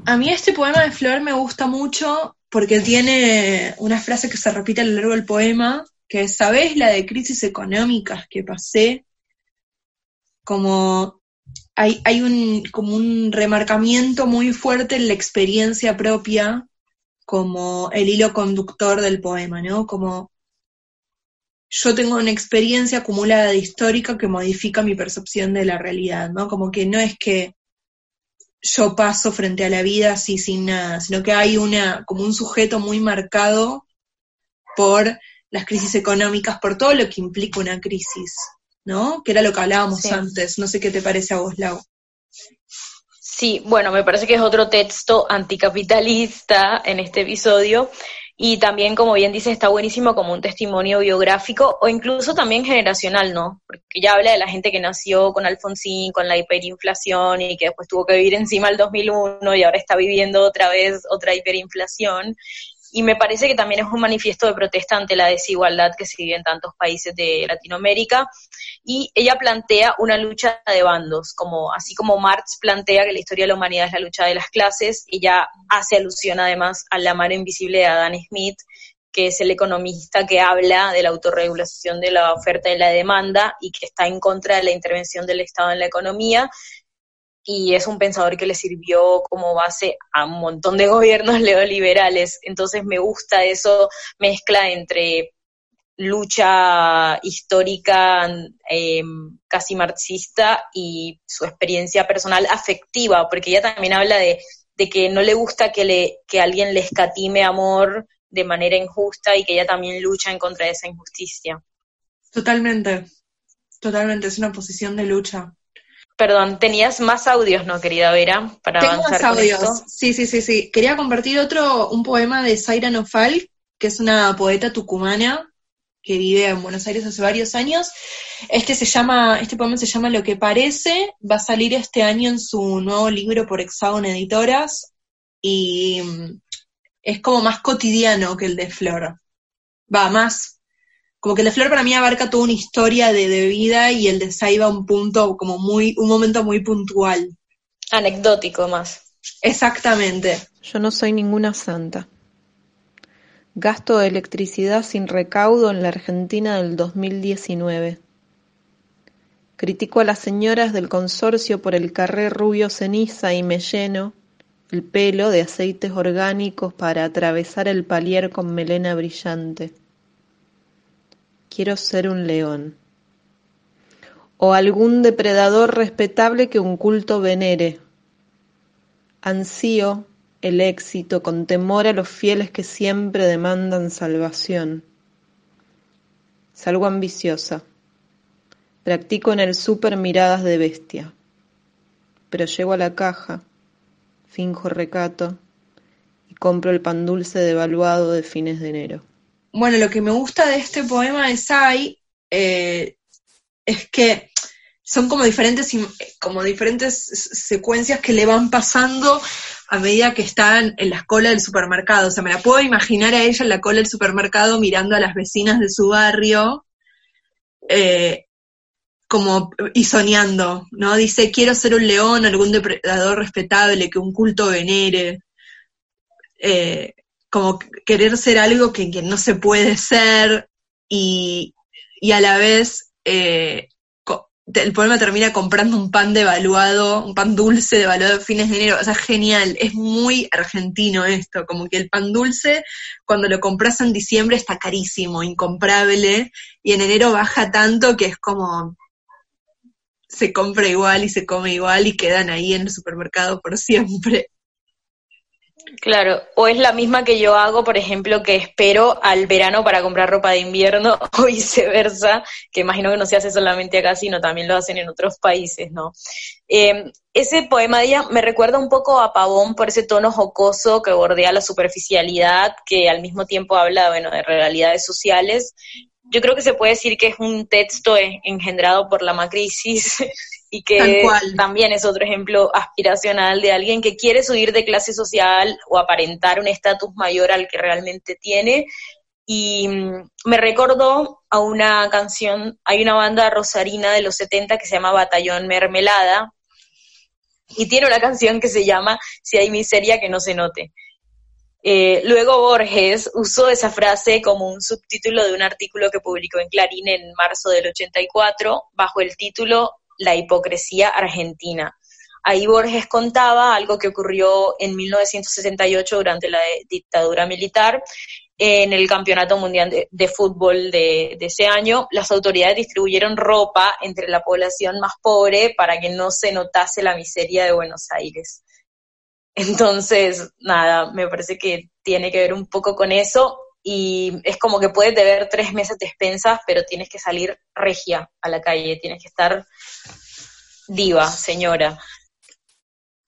A mí este poema de Flor me gusta mucho porque tiene una frase que se repite a lo largo del poema, que es, ¿sabés la de crisis económicas que pasé? Como hay, hay un, como un remarcamiento muy fuerte en la experiencia propia como el hilo conductor del poema, ¿no? Como yo tengo una experiencia acumulada de histórica que modifica mi percepción de la realidad, ¿no? Como que no es que yo paso frente a la vida así sin nada, sino que hay una, como un sujeto muy marcado por las crisis económicas, por todo lo que implica una crisis, ¿no? Que era lo que hablábamos antes. No sé qué te parece a vos, Lau. Sí, bueno, me parece que es otro texto anticapitalista en este episodio y también, como bien dice, está buenísimo como un testimonio biográfico o incluso también generacional, ¿no? Porque ya habla de la gente que nació con Alfonsín, con la hiperinflación y que después tuvo que vivir encima el 2001 y ahora está viviendo otra vez otra hiperinflación y me parece que también es un manifiesto de protesta ante la desigualdad que se vive en tantos países de Latinoamérica. Y ella plantea una lucha de bandos, como así como Marx plantea que la historia de la humanidad es la lucha de las clases, ella hace alusión además a la mano invisible de Adam Smith, que es el economista que habla de la autorregulación de la oferta y la demanda y que está en contra de la intervención del Estado en la economía y es un pensador que le sirvió como base a un montón de gobiernos neoliberales. Entonces me gusta eso, mezcla entre lucha histórica em, casi marxista y su experiencia personal afectiva, porque ella también habla de, de, que no le gusta que, le, que alguien le escatime amor de manera injusta y que ella también lucha en contra de esa injusticia. Totalmente, totalmente, es una posición de lucha. Perdón, tenías más audios, ¿no, querida Vera? Para Tengo más audios. Sí, sí, sí, sí. Quería compartir otro, un poema de Zaira Nofal, que es una poeta tucumana que vive en Buenos Aires hace varios años. Este se llama, este poema se llama Lo que parece, va a salir este año en su nuevo libro por Hexagon Editoras y mm, es como más cotidiano que el de Flor. Va, más como que el de Flor para mí abarca toda una historia de, vida y el de Saiba un punto, como muy, un momento muy puntual. Anecdótico más. Exactamente. Yo no soy ninguna santa. Gasto de electricidad sin recaudo en la Argentina del 2019. Critico a las señoras del consorcio por el carré rubio ceniza y me lleno el pelo de aceites orgánicos para atravesar el palier con melena brillante quiero ser un león. O algún depredador respetable que un culto venere. Ansío el éxito con temor a los fieles que siempre demandan salvación. Salgo ambiciosa. Practico en el súper miradas de bestia. Pero llego a la caja, finjo recato y compro el pan dulce devaluado de fines de enero. Bueno, lo que me gusta de este poema de Sai eh, es que son como diferentes, como diferentes secuencias que le van pasando a medida que están en la cola del supermercado. O sea, me la puedo imaginar a ella en la cola del supermercado mirando a las vecinas de su barrio, eh, como y soñando, ¿no? Dice, quiero ser un león, algún depredador respetable, que un culto venere. Eh, como querer ser algo que, no se puede ser y, a la vez eh, el poema termina comprando un pan devaluado, un pan dulce devaluado de fines de enero. O sea, genial, es muy argentino esto, como que el pan dulce cuando lo compras en diciembre está carísimo, incomprable, y en enero baja tanto que es como se compra igual y se come igual y quedan ahí en el supermercado por siempre. Claro, o es la misma que yo hago, por ejemplo, que espero al verano para comprar ropa de invierno o viceversa, que imagino que no se hace solamente acá, sino también lo hacen en otros países, ¿no? Em, ese poema de me recuerda un poco a Pavón por ese tono jocoso que bordea la superficialidad, que al mismo tiempo habla, bueno, de realidades sociales. Yo creo que se puede decir que es un texto engendrado por la macrisis y que también es otro ejemplo aspiracional de alguien que quiere subir de clase social o aparentar un estatus mayor al que realmente tiene. Y mm, me recordó a una canción, hay una banda rosarina de los 70 que se llama Batallón Mermelada, y tiene una canción que se llama Si hay miseria que no se note. Eh, luego Borges usó esa frase como un subtítulo de un artículo que publicó en Clarín en marzo del 84 bajo el título la hipocresía argentina. Ahí Borges contaba algo que ocurrió en 1968 durante la dictadura militar. En el Campeonato Mundial de, Fútbol de, ese año, las autoridades distribuyeron ropa entre la población más pobre para que no se notase la miseria de Buenos Aires. Entonces, nada, me parece que tiene que ver un poco con eso y es como que puedes deber tres meses de expensas, pero tienes que salir regia a la calle, tienes que estar diva, señora.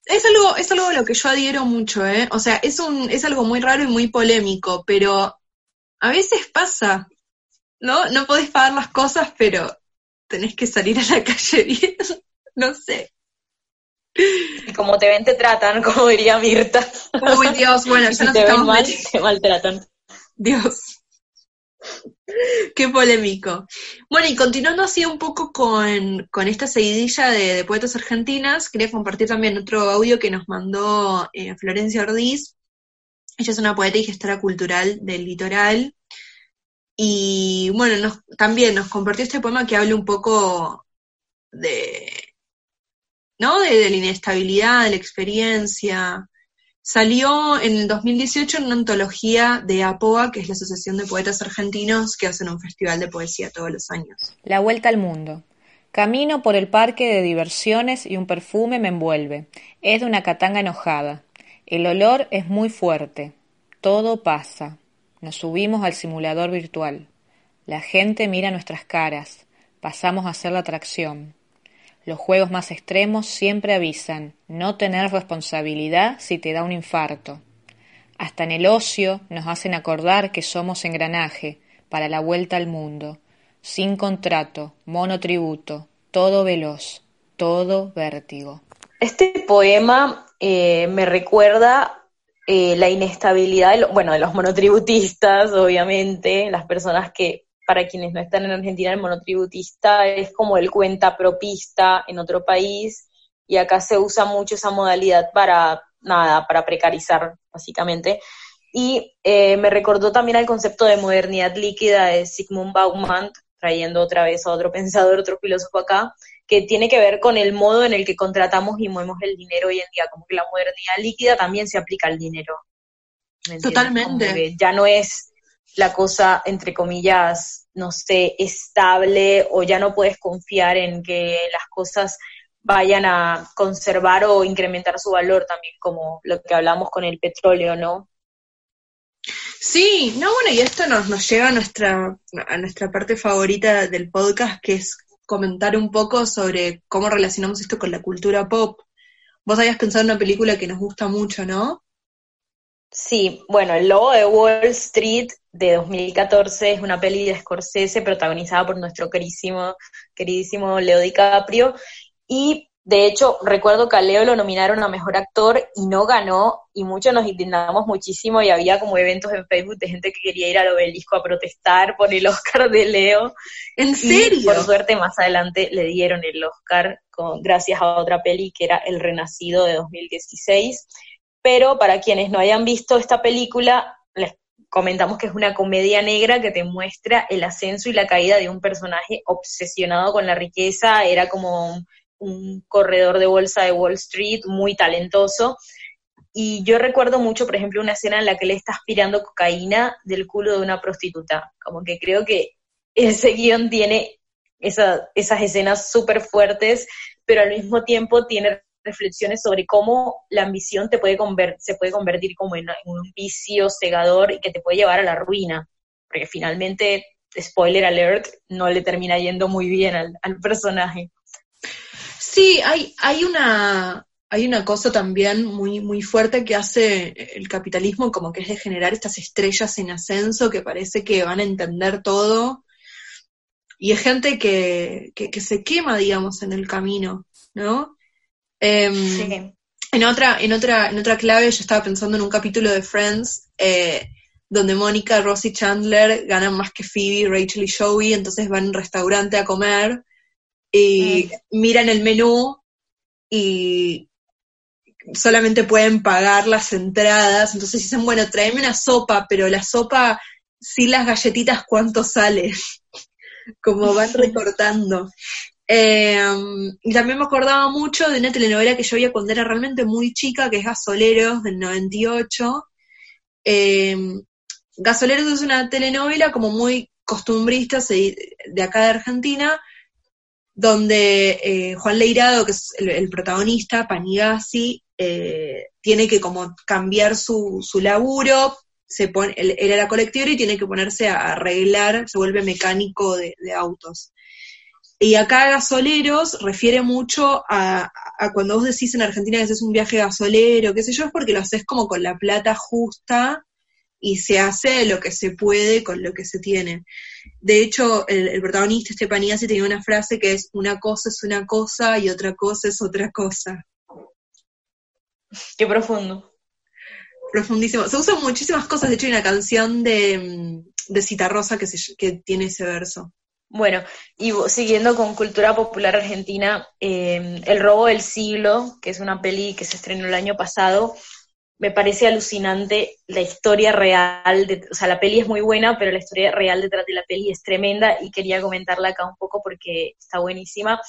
Es algo, es algo a lo que yo adhiero mucho, ¿eh? O sea, es, un, es algo muy raro y muy polémico, pero a veces pasa, ¿no? No podés pagar las cosas, pero tenés que salir a la calle bien, no sé. Y como te ven, te tratan, como diría Mirta. Uy, Dios, bueno, ya nos te estamos mal, te maltratan. Dios. Qué polémico. Bueno, y continuando así un poco con, esta seguidilla de, poetas argentinas, quería compartir también otro audio que nos mandó eh, Florencia Ordiz. Ella es una poeta y gestora cultural del litoral. Y bueno, también nos compartió este poema que habla un poco de, ¿no? de la inestabilidad, de la experiencia, Salió en el 2018 en una antología de APOA, que es la Asociación de Poetas Argentinos, que hacen un festival de poesía todos los años. La vuelta al mundo. Camino por el parque de diversiones y un perfume me envuelve. Es de una catanga enojada. El olor es muy fuerte. Todo pasa. Nos subimos al simulador virtual. La gente mira nuestras caras. Pasamos a ser la atracción. Los juegos más extremos siempre avisan no tener responsabilidad si te da un infarto. Hasta en el ocio nos hacen acordar que somos engranaje para la vuelta al mundo, sin contrato, monotributo, todo veloz, todo vértigo. Este poema eh, me recuerda eh, la inestabilidad, de bueno, de los monotributistas, obviamente, las personas que para quienes no están en Argentina, el monotributista es como el cuenta propista en otro país y acá se usa mucho esa modalidad para nada, para precarizar básicamente. Y eh, me recordó también al concepto de modernidad líquida de Sigmund Bauman, trayendo otra vez a otro pensador, otro filósofo acá, que tiene que ver con el modo en el que contratamos y movemos el dinero hoy en día, como que la modernidad líquida también se aplica al dinero. Totalmente. Ya no es la cosa, entre comillas, no sé, estable o ya no puedes confiar en que las cosas vayan a conservar o incrementar su valor también, como lo que hablamos con el petróleo, ¿no? Sí, no, bueno, y esto nos, nos lleva a nuestra, a nuestra parte favorita del podcast, que es comentar un poco sobre cómo relacionamos esto con la cultura pop. Vos habías pensado en una película que nos gusta mucho, ¿no? Sí, bueno, El Lobo de Wall Street de 2014 es una peli de Scorsese protagonizada por nuestro queridísimo, queridísimo Leo DiCaprio y de hecho, recuerdo que a Leo lo nominaron a Mejor Actor y no ganó, y muchos nos indignamos muchísimo y había como eventos en Facebook de gente que quería ir al obelisco a protestar por el Oscar de Leo. ¿En serio? por suerte, más adelante le dieron el Oscar con, gracias a otra peli que era El Renacido de 2016. Pero para quienes no hayan visto esta película, comentamos que es una comedia negra que te muestra el ascenso y la caída de un personaje obsesionado con la riqueza, era como un corredor de bolsa de Wall Street muy talentoso. Y yo recuerdo mucho, por ejemplo, una escena en la que le está aspirando cocaína del culo de una prostituta. Como que creo que ese guion tiene esas escenas súper fuertes, pero al mismo tiempo tiene reflexiones sobre cómo la ambición te puede se puede convertir como en, un vicio cegador y que te puede llevar a la ruina. Porque finalmente, spoiler alert, no le termina yendo muy bien al personaje. Sí, hay, hay una, hay una cosa también muy, muy fuerte que hace el capitalismo, como que es de generar estas estrellas en ascenso que parece que van a entender todo. Y es gente que, que, se quema, digamos, en el camino, ¿no? Em, en otra, en otra, en otra clave, yo estaba pensando en un capítulo de Friends, eh, donde Mónica, Ross y Chandler ganan más que Phoebe, Rachel y Joey, entonces van a un restaurante a comer y miran el menú y solamente pueden pagar las entradas, entonces dicen, bueno, tráeme una sopa, pero la sopa sin las galletitas, ¿cuánto sale? Como van recortando. Em, y también me acordaba mucho de una telenovela que yo veía cuando era realmente muy chica, que es Gasoleros, del 98. Em, Gasoleros es una telenovela como muy costumbrista de acá de Argentina, donde eh, Juan Leirado, que es el, protagonista, Panigasi, eh, tiene que como cambiar su, su laburo, se pone, él, era colectivo y tiene que ponerse a arreglar, se vuelve mecánico de, autos. Y acá gasoleros refiere mucho a, a, cuando vos decís en Argentina que haces un viaje gasolero, qué sé yo, es porque lo haces como con la plata justa y se hace lo que se puede con lo que se tiene. De hecho, el, protagonista, Estepaniasi, tenía una frase que es, una cosa es una cosa y otra cosa es otra cosa. Qué profundo. Profundísimo. Se usan muchísimas cosas, de hecho hay una canción de, de Cita Rosa que, que tiene ese verso. Bueno, y siguiendo con cultura popular argentina, eh, El robo del siglo, que es una peli que se estrenó el año pasado, me parece alucinante la historia real, de, o sea, la peli es muy buena, pero la historia real detrás de la peli es tremenda y quería comentarla acá un poco porque está buenísima.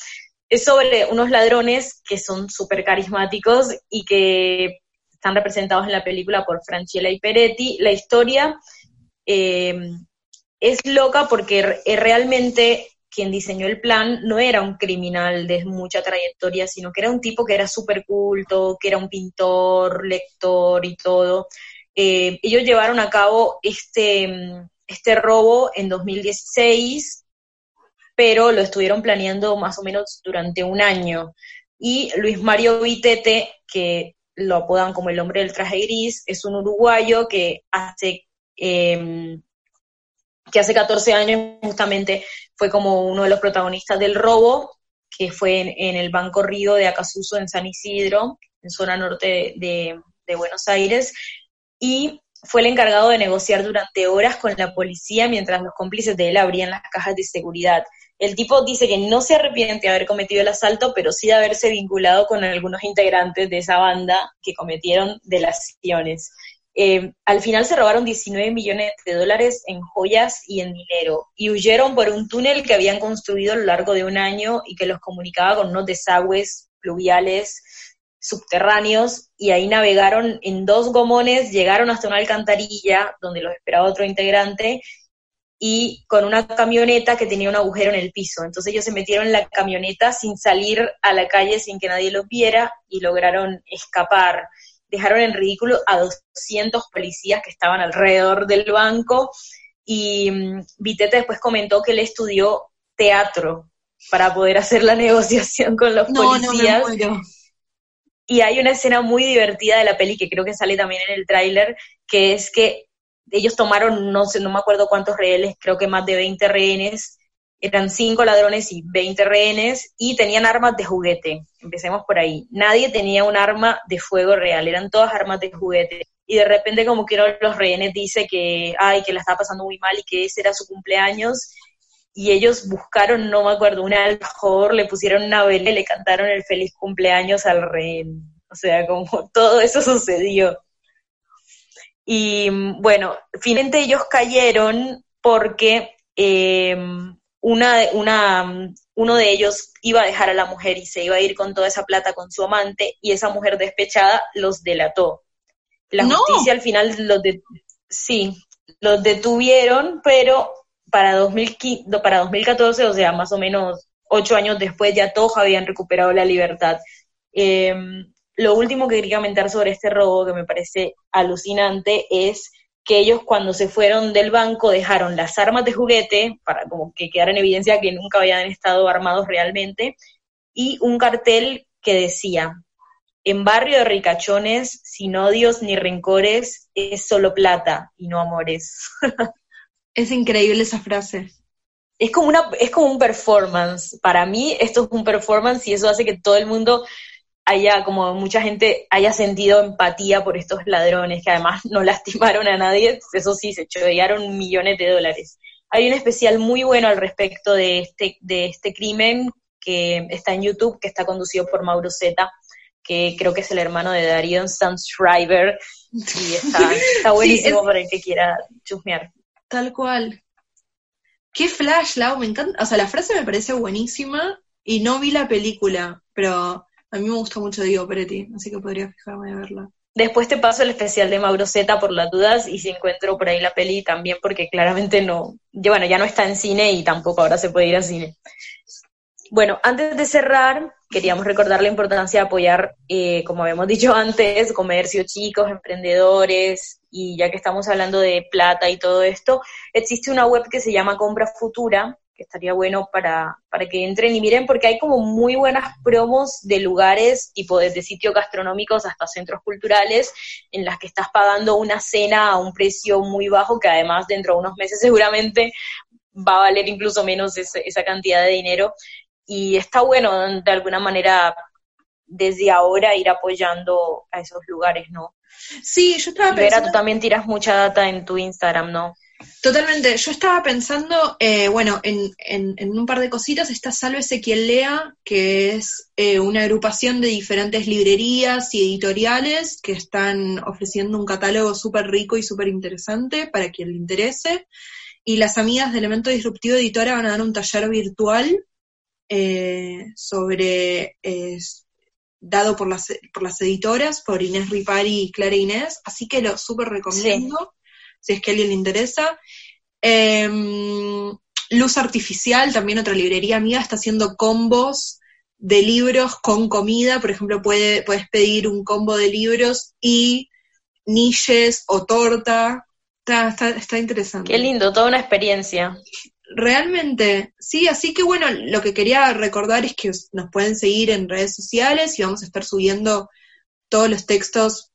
Es sobre unos ladrones que son súper carismáticos y que están representados en la película por Franchella y Peretti. La historia eh, es loca porque realmente quien diseñó el plan no era un criminal de mucha trayectoria, sino que era un tipo que era súper culto, que era un pintor, lector y todo. Eh, ellos llevaron a cabo este, este robo en 2016, pero lo estuvieron planeando más o menos durante un año. Y Luis Mario Vitete, que lo apodan como el hombre del traje gris, es un uruguayo que hace eh, que hace 14 años justamente fue como uno de los protagonistas del robo, que fue en, el Banco Río de Acasuso en San Isidro, en zona norte de, Buenos Aires, y fue el encargado de negociar durante horas con la policía mientras los cómplices de él abrían las cajas de seguridad. El tipo dice que no se arrepiente de haber cometido el asalto, pero sí de haberse vinculado con algunos integrantes de esa banda que cometieron delaciones. Eh, al final se robaron 19 millones de dólares en joyas y en dinero y huyeron por un túnel que habían construido a lo largo de un año y que los comunicaba con unos desagües pluviales subterráneos y ahí navegaron en dos gomones, llegaron hasta una alcantarilla donde los esperaba otro integrante y con una camioneta que tenía un agujero en el piso. Entonces ellos se metieron en la camioneta sin salir a la calle, sin que nadie los viera y lograron escapar dejaron en ridículo a 200 policías que estaban alrededor del banco y um, Vitete después comentó que él estudió teatro para poder hacer la negociación con los policías. Y hay una escena muy divertida de la peli que creo que sale también en el tráiler, que es que ellos tomaron, no sé, no me acuerdo cuántos rehenes, creo que más de 20 rehenes, eran cinco ladrones y 20 rehenes, y tenían armas de juguete. Empecemos por ahí. Nadie tenía un arma de fuego real, eran todas armas de juguete. Y de repente como que uno de los rehenes dice que, ay, que la estaba pasando muy mal y que ese era su cumpleaños, y ellos buscaron, no me acuerdo, un alfajor, le pusieron una vela y le cantaron el feliz cumpleaños al rehén. O sea, como todo eso sucedió. Y bueno, finalmente ellos cayeron porque eh, una, una, uno de ellos iba a dejar a la mujer y se iba a ir con toda esa plata con su amante y esa mujer despechada los delató. La justicia al final los de, sí, los detuvieron, pero para, 2015, para 2014, o sea, más o menos ocho años después, ya todos habían recuperado la libertad. Em, lo último que quería comentar sobre este robo, que me parece alucinante, es que ellos cuando se fueron del banco dejaron las armas de juguete, para como que quedara en evidencia que nunca habían estado armados realmente, y un cartel que decía, en barrio de ricachones, sin odios ni rencores, es solo plata y no amores. Es increíble esa frase. Es como, una, es como un performance. Para mí esto es un performance y eso hace que todo el mundo haya, como mucha gente haya sentido empatía por estos ladrones que además no lastimaron a nadie. Eso sí, se chorearon millones de dólares. Hay un especial muy bueno al respecto de este, de este crimen que está en YouTube, que está conducido por Mauro Zeta, que creo que es el hermano de Darion Schreiber, y está, está buenísimo para el que quiera chusmear. Tal cual. Qué flash, Lau, me encanta. O sea, la frase me parece buenísima y no vi la película, pero a mí me gusta mucho Diego Peretti, así que podría fijarme a verla. Después te paso el especial de Mauro Zeta por las dudas y si encuentro por ahí la peli también porque claramente no, bueno, ya no está en cine y tampoco ahora se puede ir al cine. Bueno, antes de cerrar, queríamos recordar la importancia de apoyar, eh, como habíamos dicho antes, comercio chicos, emprendedores, y ya que estamos hablando de plata y todo esto, existe una web que se llama Compra Futura, que estaría bueno para, para que entren y miren, porque hay como muy buenas promos de lugares, tipo desde sitios gastronómicos hasta centros culturales, en las que estás pagando una cena a un precio muy bajo, que además dentro de unos meses seguramente va a valer incluso menos esa cantidad de dinero y está bueno de alguna manera desde ahora ir apoyando a esos lugares, ¿no? Sí, yo estaba pensando... Vera, tú también tiras mucha data en tu Instagram, ¿no? Totalmente. Yo estaba pensando, eh, bueno, en, en, un par de cositas. Está Sálvese quien lea, que es eh, una agrupación de diferentes librerías y editoriales que están ofreciendo un catálogo súper rico y súper interesante para quien le interese. Y las amigas de Elemento Disruptivo Editora van a dar un taller virtual eh, sobre, dado por las, por las editoras, por Inés Ripari y Clara Inés, así que lo súper recomiendo, si es que a alguien le interesa. Em, Luz Artificial, también otra librería amiga, está haciendo combos de libros con comida, por ejemplo, puede, puedes pedir un combo de libros y niches o torta. Está, está, está interesante. Qué lindo, toda una experiencia. Realmente, sí, así que bueno, lo que quería recordar es que nos pueden seguir en redes sociales y vamos a estar subiendo todos los textos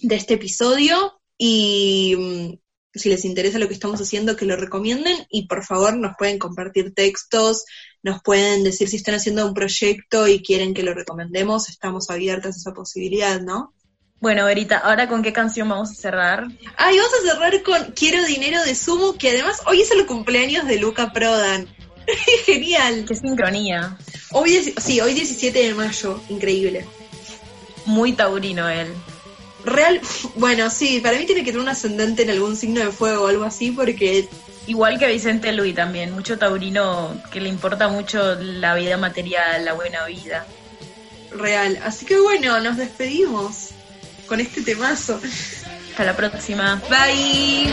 de este episodio y mm, si les interesa lo que estamos haciendo, que lo recomienden y por favor nos pueden compartir textos, nos pueden decir si están haciendo un proyecto y quieren que lo recomendemos, estamos abiertas a esa posibilidad, ¿no? Bueno, Verita, ahora con qué canción vamos a cerrar? Ay, vamos a cerrar con Quiero Dinero de Sumo, que además hoy es el cumpleaños de Luca Prodan. Genial. Qué sincronía. Hoy, sí, hoy 17 de mayo, increíble. Muy taurino él. Real, bueno, sí, para mí tiene que tener un ascendente en algún signo de fuego o algo así, porque... Igual que Vicente Luis también, mucho taurino que le importa mucho la vida material, la buena vida. Real, así que bueno, nos despedimos con este temazo. Hasta la próxima. Bye.